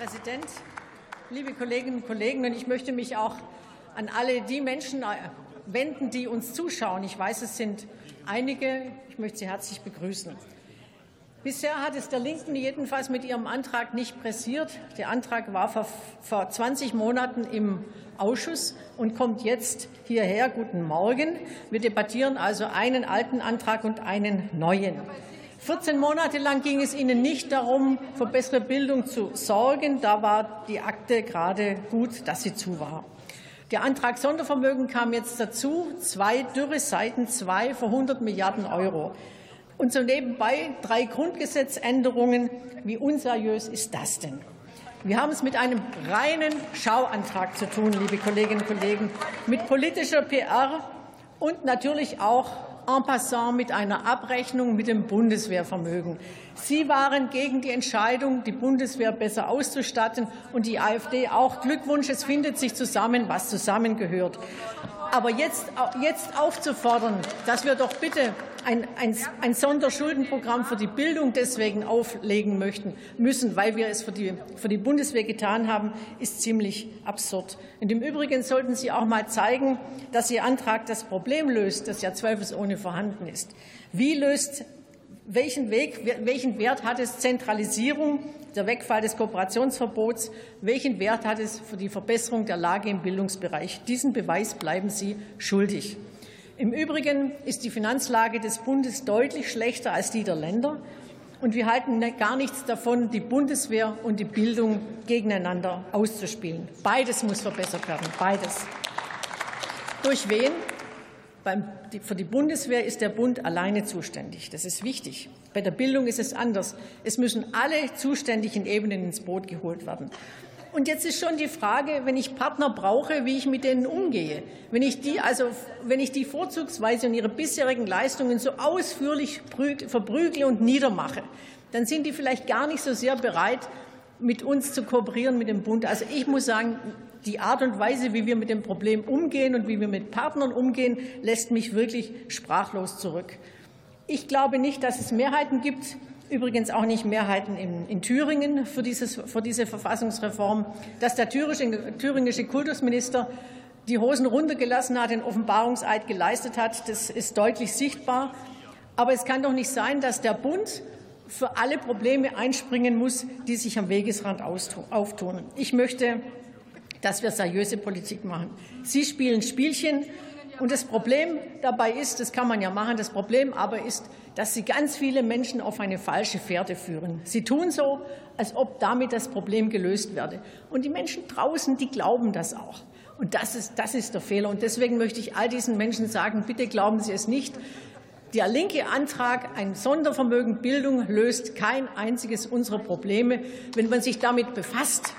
Präsident, liebe Kolleginnen und Kollegen! Und ich möchte mich auch an alle die Menschen wenden, die uns zuschauen. Ich weiß, es sind einige. Ich möchte Sie herzlich begrüßen. Bisher hat es der Linken jedenfalls mit ihrem Antrag nicht pressiert. Der Antrag war vor 20 Monaten im Ausschuss und kommt jetzt hierher. Guten Morgen. Wir debattieren also einen alten Antrag und einen neuen. 14 Monate lang ging es Ihnen nicht darum, für bessere Bildung zu sorgen. Da war die Akte gerade gut, dass sie zu war. Der Antrag Sondervermögen kam jetzt dazu. Zwei dürre Seiten, zwei für 100 Milliarden Euro. Und so nebenbei drei Grundgesetzänderungen. Wie unseriös ist das denn? Wir haben es mit einem reinen Schauantrag zu tun, liebe Kolleginnen und Kollegen, mit politischer PR und natürlich auch en passant mit einer Abrechnung mit dem Bundeswehrvermögen. Sie waren gegen die Entscheidung, die Bundeswehr besser auszustatten, und die AfD auch. Glückwunsch, es findet sich zusammen, was zusammengehört. Aber jetzt, jetzt aufzufordern, dass wir doch bitte ein, ein, ein Sonderschuldenprogramm für die Bildung deswegen auflegen möchten, müssen, weil wir es für die, für die Bundeswehr getan haben, ist ziemlich absurd. Und im Übrigen sollten Sie auch mal zeigen, dass Ihr Antrag das Problem löst, das ja zweifelsohne vorhanden ist. Wie löst welchen, Weg, welchen Wert hat es Zentralisierung, der Wegfall des Kooperationsverbots? Welchen Wert hat es für die Verbesserung der Lage im Bildungsbereich? Diesen Beweis bleiben Sie schuldig. Im Übrigen ist die Finanzlage des Bundes deutlich schlechter als die der Länder. Und wir halten gar nichts davon, die Bundeswehr und die Bildung gegeneinander auszuspielen. Beides muss verbessert werden. Beides. Durch wen? Für die Bundeswehr ist der Bund alleine zuständig. Das ist wichtig. Bei der Bildung ist es anders. Es müssen alle zuständigen Ebenen ins Boot geholt werden. Und jetzt ist schon die Frage, wenn ich Partner brauche, wie ich mit denen umgehe. Wenn ich die, also, wenn ich die vorzugsweise und ihre bisherigen Leistungen so ausführlich verprügle und niedermache, dann sind die vielleicht gar nicht so sehr bereit, mit uns zu kooperieren, mit dem Bund. Also ich muss sagen, die Art und Weise, wie wir mit dem Problem umgehen und wie wir mit Partnern umgehen, lässt mich wirklich sprachlos zurück. Ich glaube nicht, dass es Mehrheiten gibt, übrigens auch nicht Mehrheiten in, in Thüringen für, dieses, für diese Verfassungsreform, dass der thüringische Kultusminister die Hosen runtergelassen hat, den Offenbarungseid geleistet hat. Das ist deutlich sichtbar. Aber es kann doch nicht sein, dass der Bund für alle Probleme einspringen muss, die sich am Wegesrand auftun. Ich möchte, dass wir seriöse Politik machen. Sie spielen Spielchen. Und das Problem dabei ist, das kann man ja machen, das Problem aber ist, dass Sie ganz viele Menschen auf eine falsche Fährte führen. Sie tun so, als ob damit das Problem gelöst werde. Und die Menschen draußen, die glauben das auch. Und das ist, das ist der Fehler. Und deswegen möchte ich all diesen Menschen sagen, bitte glauben Sie es nicht. Der linke Antrag, ein Sondervermögen Bildung, löst kein einziges unserer Probleme. Wenn man sich damit befasst,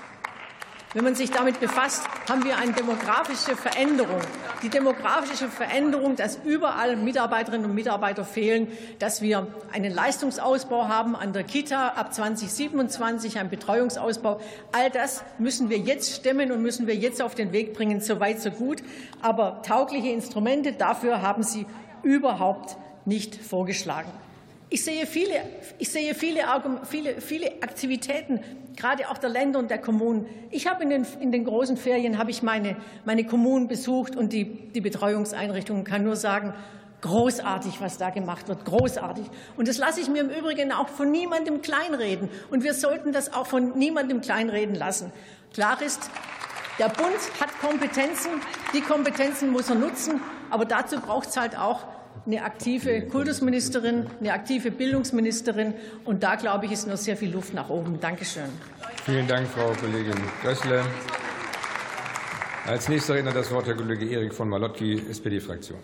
wenn man sich damit befasst, haben wir eine demografische Veränderung. Die demografische Veränderung, dass überall Mitarbeiterinnen und Mitarbeiter fehlen, dass wir einen Leistungsausbau haben an der Kita ab 2027, einen Betreuungsausbau. All das müssen wir jetzt stemmen und müssen wir jetzt auf den Weg bringen. So weit, so gut. Aber taugliche Instrumente dafür haben Sie überhaupt nicht vorgeschlagen. Ich sehe viele, ich sehe viele, viele, viele Aktivitäten, gerade auch der Länder und der Kommunen. Ich habe in den, in den großen Ferien habe ich meine, meine Kommunen besucht und die, die Betreuungseinrichtungen kann nur sagen, großartig, was da gemacht wird, großartig. Und das lasse ich mir im Übrigen auch von niemandem kleinreden. Und wir sollten das auch von niemandem kleinreden lassen. Klar ist, der Bund hat Kompetenzen, die Kompetenzen muss er nutzen, aber dazu braucht es halt auch eine aktive Kultusministerin, eine aktive Bildungsministerin. Und da, glaube ich, ist noch sehr viel Luft nach oben. Dankeschön. Vielen Dank, Frau Kollegin Größle. Als nächster Redner das Wort der Kollege Erik von Malotki, SPD-Fraktion.